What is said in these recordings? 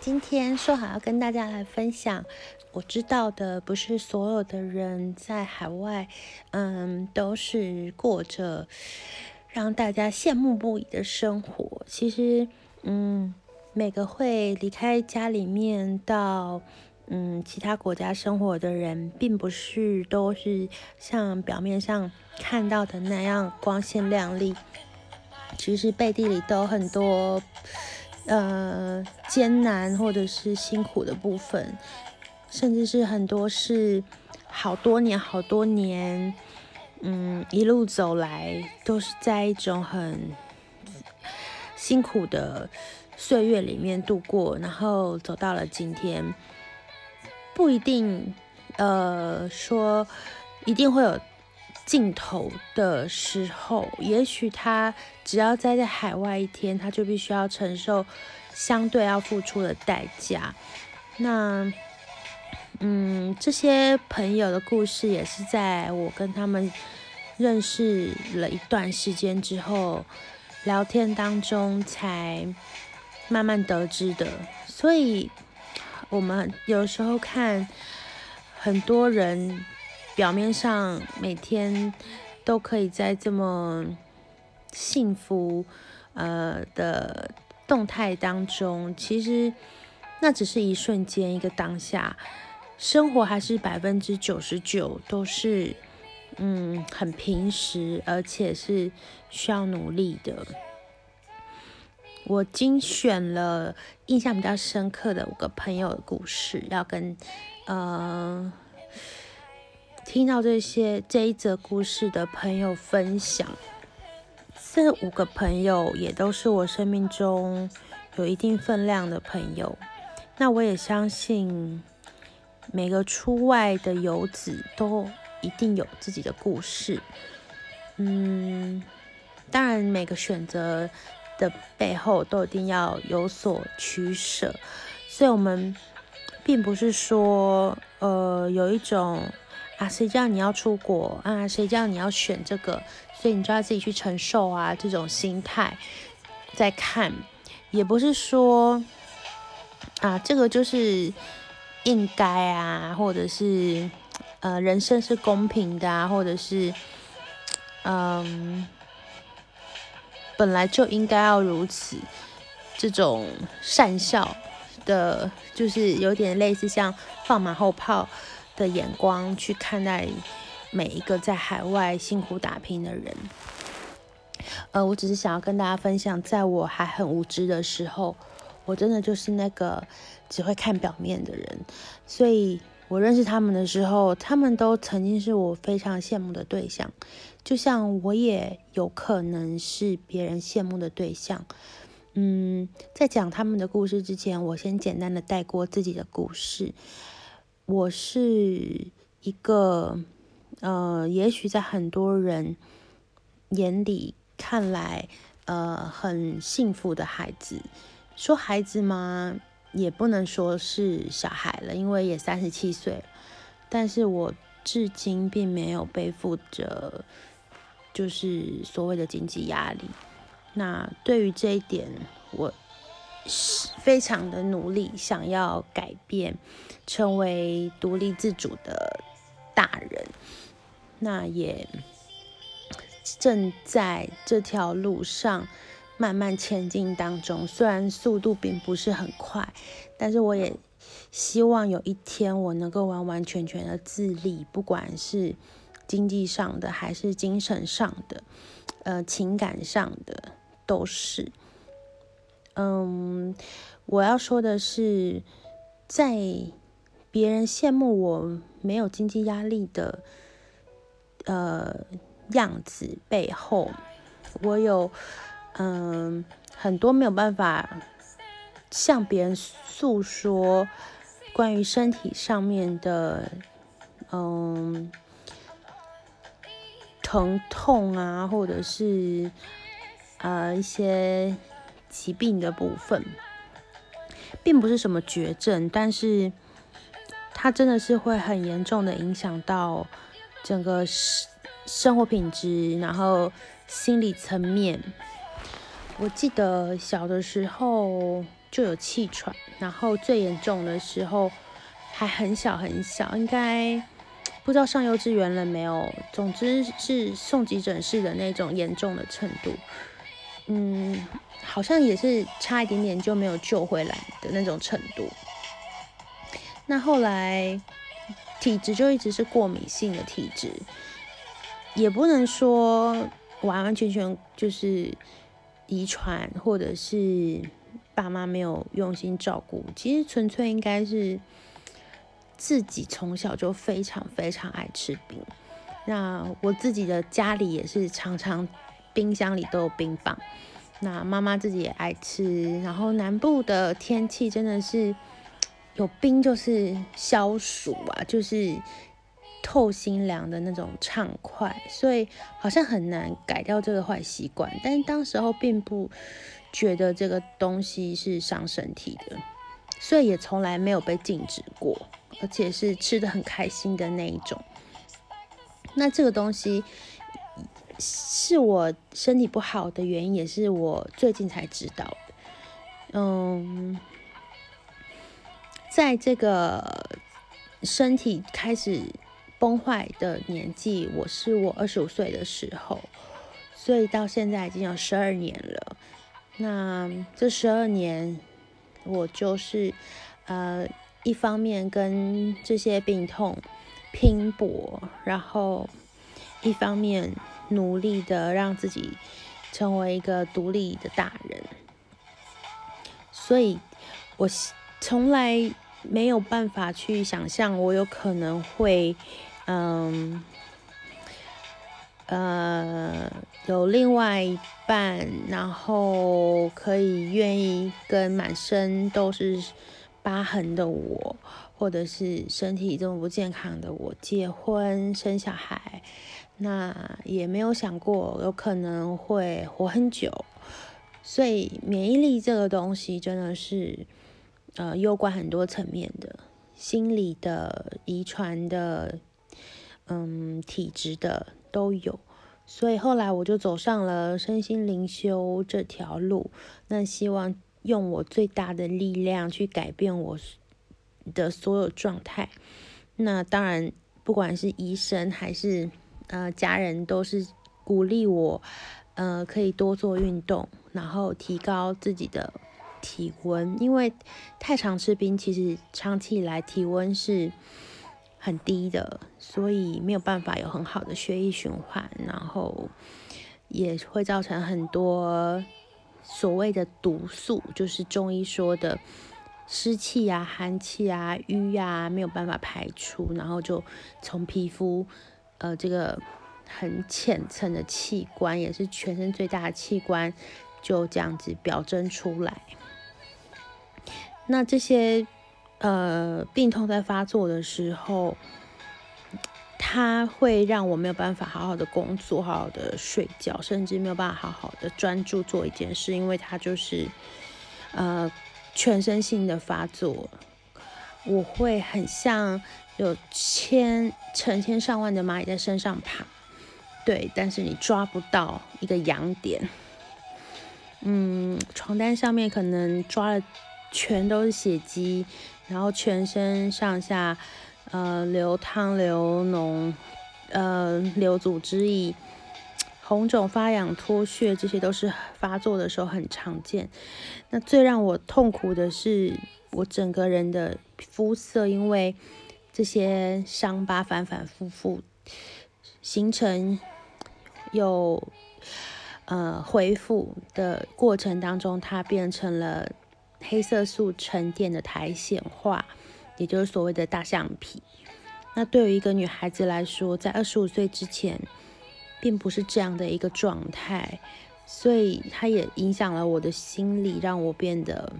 今天说好要跟大家来分享，我知道的不是所有的人在海外，嗯，都是过着让大家羡慕不已的生活。其实，嗯，每个会离开家里面到嗯其他国家生活的人，并不是都是像表面上看到的那样光鲜亮丽。其实背地里都很多，呃，艰难或者是辛苦的部分，甚至是很多是好多年、好多年，嗯，一路走来都是在一种很辛苦的岁月里面度过，然后走到了今天，不一定，呃，说一定会有。尽头的时候，也许他只要待在海外一天，他就必须要承受相对要付出的代价。那，嗯，这些朋友的故事也是在我跟他们认识了一段时间之后，聊天当中才慢慢得知的。所以，我们有时候看很多人。表面上每天都可以在这么幸福呃的动态当中，其实那只是一瞬间，一个当下，生活还是百分之九十九都是嗯很平实，而且是需要努力的。我精选了印象比较深刻的五个朋友的故事，要跟呃。听到这些这一则故事的朋友分享，这五个朋友也都是我生命中有一定分量的朋友。那我也相信每个出外的游子都一定有自己的故事。嗯，当然每个选择的背后都一定要有所取舍，所以我们并不是说呃有一种。啊，谁叫你要出国啊？谁叫你要选这个？所以你就要自己去承受啊！这种心态在看，也不是说啊，这个就是应该啊，或者是呃，人生是公平的啊，或者是嗯，本来就应该要如此。这种善笑的，就是有点类似像放马后炮。的眼光去看待每一个在海外辛苦打拼的人，呃，我只是想要跟大家分享，在我还很无知的时候，我真的就是那个只会看表面的人，所以我认识他们的时候，他们都曾经是我非常羡慕的对象，就像我也有可能是别人羡慕的对象。嗯，在讲他们的故事之前，我先简单的带过自己的故事。我是一个，呃，也许在很多人眼里看来，呃，很幸福的孩子。说孩子吗？也不能说是小孩了，因为也三十七岁。但是我至今并没有背负着，就是所谓的经济压力。那对于这一点，我。是非常的努力，想要改变，成为独立自主的大人。那也正在这条路上慢慢前进当中，虽然速度并不是很快，但是我也希望有一天我能够完完全全的自立，不管是经济上的，还是精神上的，呃，情感上的，都是。嗯，我要说的是，在别人羡慕我没有经济压力的呃样子背后，我有嗯很多没有办法向别人诉说关于身体上面的嗯疼痛啊，或者是呃一些。疾病的部分，并不是什么绝症，但是它真的是会很严重的影响到整个生生活品质，然后心理层面。我记得小的时候，就有气喘，然后最严重的时候还很小很小，应该不知道上幼稚园了没有。总之是送急诊室的那种严重的程度，嗯，好像也是差一点点就没有救回来的那种程度。那后来体质就一直是过敏性的体质，也不能说完完全全就是遗传，或者是爸妈没有用心照顾。其实纯粹应该是自己从小就非常非常爱吃冰。那我自己的家里也是常常冰箱里都有冰棒。那妈妈自己也爱吃，然后南部的天气真的是。有冰就是消暑啊，就是透心凉的那种畅快，所以好像很难改掉这个坏习惯。但是当时候并不觉得这个东西是伤身体的，所以也从来没有被禁止过，而且是吃的很开心的那一种。那这个东西是我身体不好的原因，也是我最近才知道的。嗯。在这个身体开始崩坏的年纪，我是我二十五岁的时候，所以到现在已经有十二年了。那这十二年，我就是呃，一方面跟这些病痛拼搏，然后一方面努力的让自己成为一个独立的大人。所以，我。从来没有办法去想象，我有可能会，嗯，呃，有另外一半，然后可以愿意跟满身都是疤痕的我，或者是身体这么不健康的我结婚生小孩，那也没有想过有可能会活很久，所以免疫力这个东西真的是。呃，攸关很多层面的，心理的、遗传的，嗯，体质的都有。所以后来我就走上了身心灵修这条路。那希望用我最大的力量去改变我的所有状态。那当然，不管是医生还是呃家人，都是鼓励我，呃，可以多做运动，然后提高自己的。体温，因为太常吃冰，其实长期以来体温是很低的，所以没有办法有很好的血液循环，然后也会造成很多所谓的毒素，就是中医说的湿气啊、寒气啊、瘀啊，没有办法排出，然后就从皮肤呃这个很浅层的器官，也是全身最大的器官，就这样子表征出来。那这些呃病痛在发作的时候，它会让我没有办法好好的工作、好好的睡觉，甚至没有办法好好的专注做一件事，因为它就是呃全身性的发作。我会很像有千成千上万的蚂蚁在身上爬，对，但是你抓不到一个痒点。嗯，床单上面可能抓了。全都是血迹，然后全身上下，呃，流汤流脓，呃，流组织液，红肿发痒脱血，这些都是发作的时候很常见。那最让我痛苦的是，我整个人的肤色因为这些伤疤反反复复形成有呃恢复的过程当中，它变成了。黑色素沉淀的苔藓化，也就是所谓的大象皮。那对于一个女孩子来说，在二十五岁之前，并不是这样的一个状态，所以它也影响了我的心理，让我变得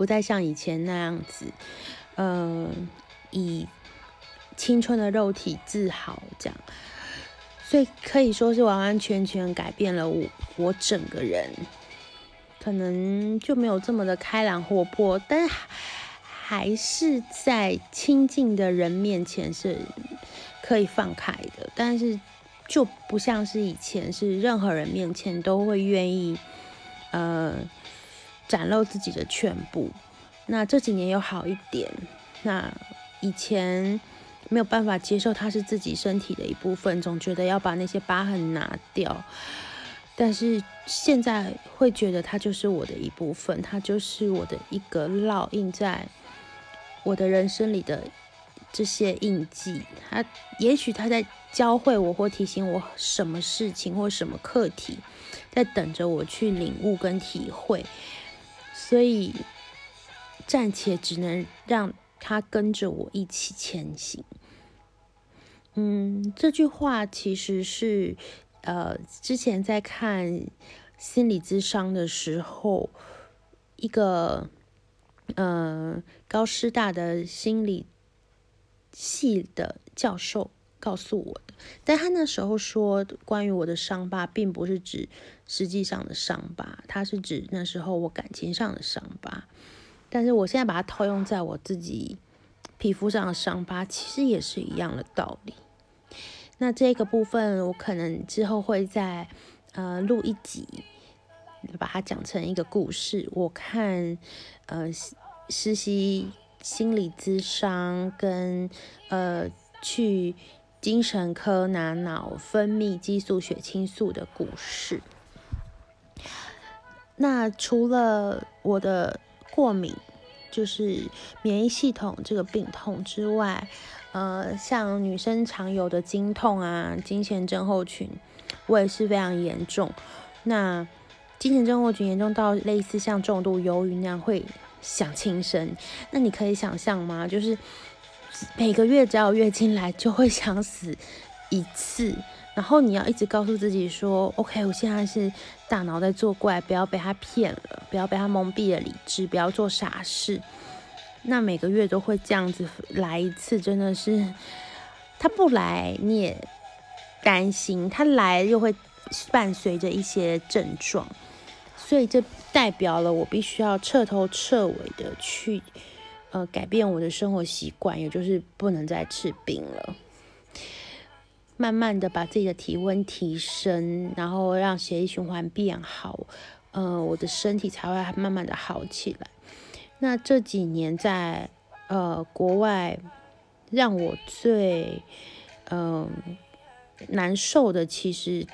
不再像以前那样子，嗯，以青春的肉体自豪这样。所以可以说是完完全全改变了我，我整个人。可能就没有这么的开朗活泼，但还是在亲近的人面前是可以放开的，但是就不像是以前，是任何人面前都会愿意，呃，展露自己的全部。那这几年有好一点，那以前没有办法接受它是自己身体的一部分，总觉得要把那些疤痕拿掉。但是现在会觉得它就是我的一部分，它就是我的一个烙印在我的人生里的这些印记。它也许它在教会我或提醒我什么事情或什么课题，在等着我去领悟跟体会。所以暂且只能让他跟着我一起前行。嗯，这句话其实是。呃，之前在看心理咨商的时候，一个呃高师大的心理系的教授告诉我的，但他那时候说，关于我的伤疤，并不是指实际上的伤疤，它是指那时候我感情上的伤疤。但是我现在把它套用在我自己皮肤上的伤疤，其实也是一样的道理。那这个部分，我可能之后会再呃录一集，把它讲成一个故事。我看呃实习心理咨商跟呃去精神科拿脑分泌激素血清素的故事。那除了我的过敏，就是免疫系统这个病痛之外，呃，像女生常有的经痛啊，经前症候群，我也是非常严重。那经前症候群严重到类似像重度忧郁那样，会想轻生。那你可以想象吗？就是每个月只要月经来，就会想死一次。然后你要一直告诉自己说：“OK，我现在是大脑在作怪，不要被他骗了，不要被他蒙蔽了理智，不要做傻事。”那每个月都会这样子来一次，真的是他不来你也担心，他来又会伴随着一些症状，所以这代表了我必须要彻头彻尾的去呃改变我的生活习惯，也就是不能再吃冰了，慢慢的把自己的体温提升，然后让血液循环变好，呃，我的身体才会慢慢的好起来。那这几年在呃国外，让我最嗯难受的，其实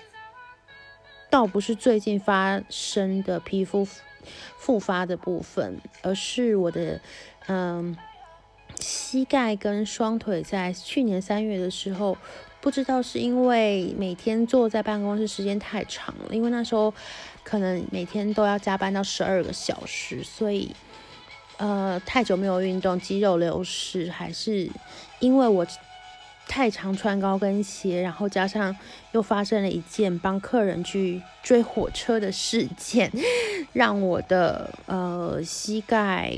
倒不是最近发生的皮肤复发的部分，而是我的嗯膝盖跟双腿在去年三月的时候，不知道是因为每天坐在办公室时间太长了，因为那时候可能每天都要加班到十二个小时，所以。呃，太久没有运动，肌肉流失，还是因为我太常穿高跟鞋，然后加上又发生了一件帮客人去追火车的事件，让我的呃膝盖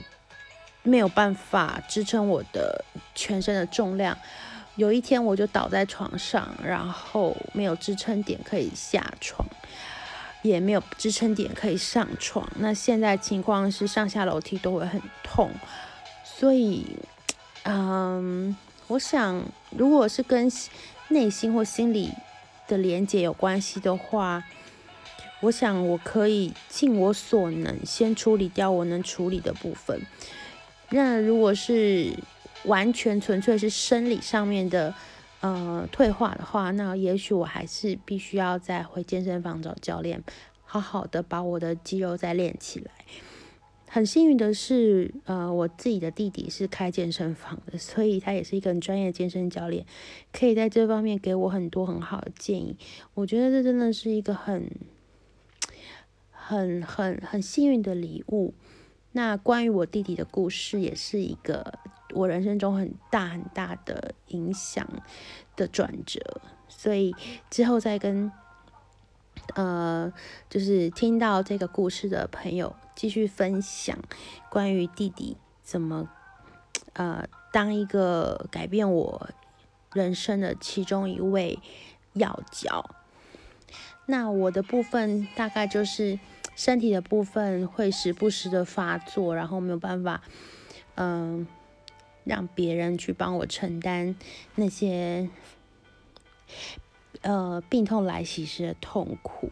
没有办法支撑我的全身的重量。有一天我就倒在床上，然后没有支撑点可以下床。也没有支撑点可以上床，那现在情况是上下楼梯都会很痛，所以，嗯，我想如果是跟内心或心理的连接有关系的话，我想我可以尽我所能先处理掉我能处理的部分。那如果是完全纯粹是生理上面的。呃，退化的话，那也许我还是必须要再回健身房找教练，好好的把我的肌肉再练起来。很幸运的是，呃，我自己的弟弟是开健身房的，所以他也是一个很专业的健身教练，可以在这方面给我很多很好的建议。我觉得这真的是一个很、很、很、很幸运的礼物。那关于我弟弟的故事，也是一个我人生中很大很大的影响的转折，所以之后再跟呃，就是听到这个故事的朋友继续分享关于弟弟怎么呃当一个改变我人生的其中一位要角。那我的部分大概就是。身体的部分会时不时的发作，然后没有办法，嗯，让别人去帮我承担那些，呃，病痛来袭时的痛苦。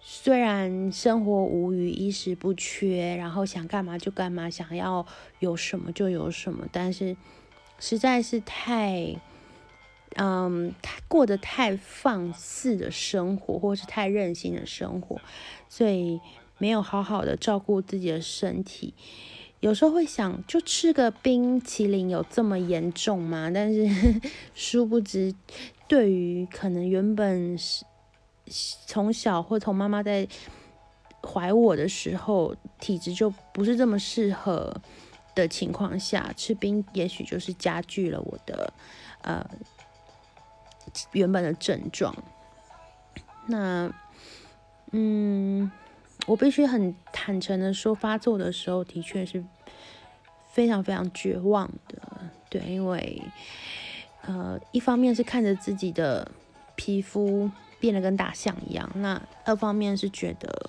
虽然生活无余，衣食不缺，然后想干嘛就干嘛，想要有什么就有什么，但是实在是太，嗯，过得太放肆的生活，或是太任性的生活，所以没有好好的照顾自己的身体。有时候会想，就吃个冰淇淋有这么严重吗？但是 殊不知，对于可能原本是。从小或从妈妈在怀我的时候，体质就不是这么适合的情况下，吃冰也许就是加剧了我的呃原本的症状。那嗯，我必须很坦诚的说，发作的时候的确是非常非常绝望的。对，因为呃，一方面是看着自己的皮肤。变得跟大象一样。那二方面是觉得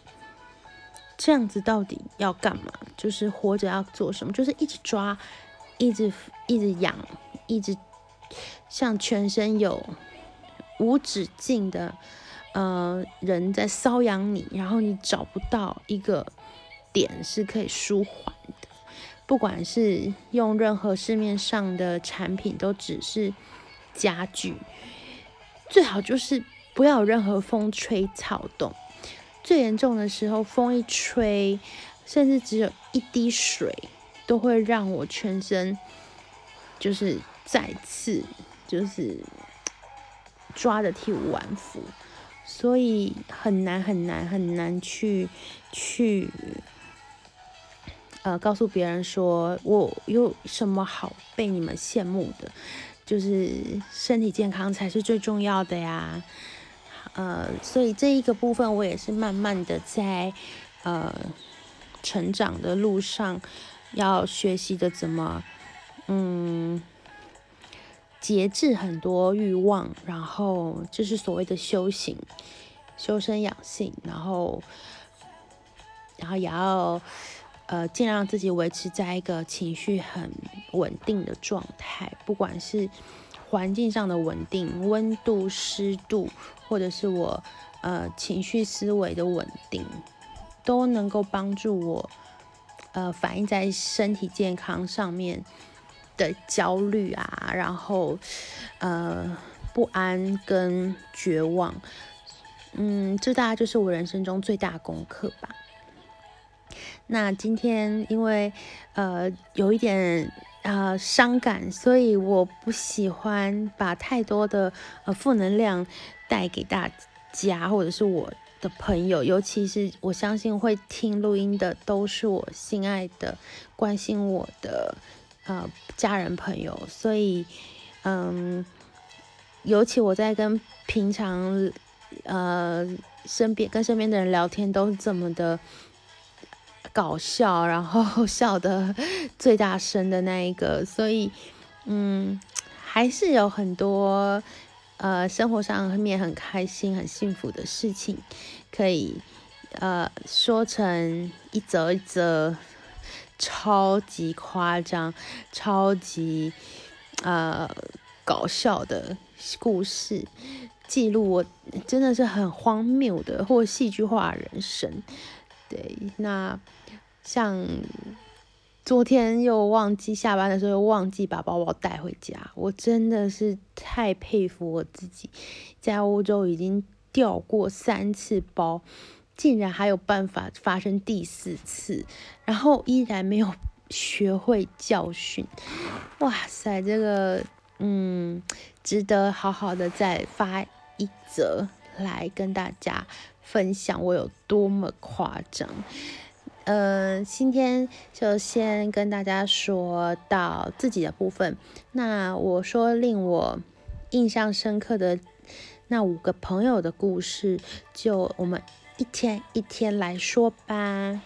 这样子到底要干嘛？就是活着要做什么？就是一直抓，一直一直痒，一直像全身有无止境的呃人在搔痒你，然后你找不到一个点是可以舒缓的。不管是用任何市面上的产品，都只是家具，最好就是。不要有任何风吹草动，最严重的时候，风一吹，甚至只有一滴水，都会让我全身就是再次就是抓的体无完肤，所以很难很难很难去去呃告诉别人说我有什么好被你们羡慕的，就是身体健康才是最重要的呀。呃，所以这一个部分我也是慢慢的在呃成长的路上，要学习的怎么嗯节制很多欲望，然后就是所谓的修行，修身养性，然后然后也要呃尽量自己维持在一个情绪很稳定的状态，不管是。环境上的稳定、温度、湿度，或者是我呃情绪思维的稳定，都能够帮助我呃反映在身体健康上面的焦虑啊，然后呃不安跟绝望，嗯，这大概就是我人生中最大功课吧。那今天因为呃有一点。呃，伤感，所以我不喜欢把太多的呃负能量带给大家，或者是我的朋友，尤其是我相信会听录音的都是我心爱的、关心我的呃家人朋友，所以嗯，尤其我在跟平常呃身边跟身边的人聊天都是这么的。搞笑，然后笑的最大声的那一个，所以，嗯，还是有很多呃生活上面很开心、很幸福的事情，可以呃说成一则一则超级夸张、超级呃搞笑的故事，记录我真的是很荒谬的或戏剧化人生。对，那。像昨天又忘记下班的时候又忘记把包包带回家，我真的是太佩服我自己，在欧洲已经掉过三次包，竟然还有办法发生第四次，然后依然没有学会教训。哇塞，这个嗯，值得好好的再发一则来跟大家分享我有多么夸张。呃，今天就先跟大家说到自己的部分。那我说令我印象深刻的那五个朋友的故事，就我们一天一天来说吧。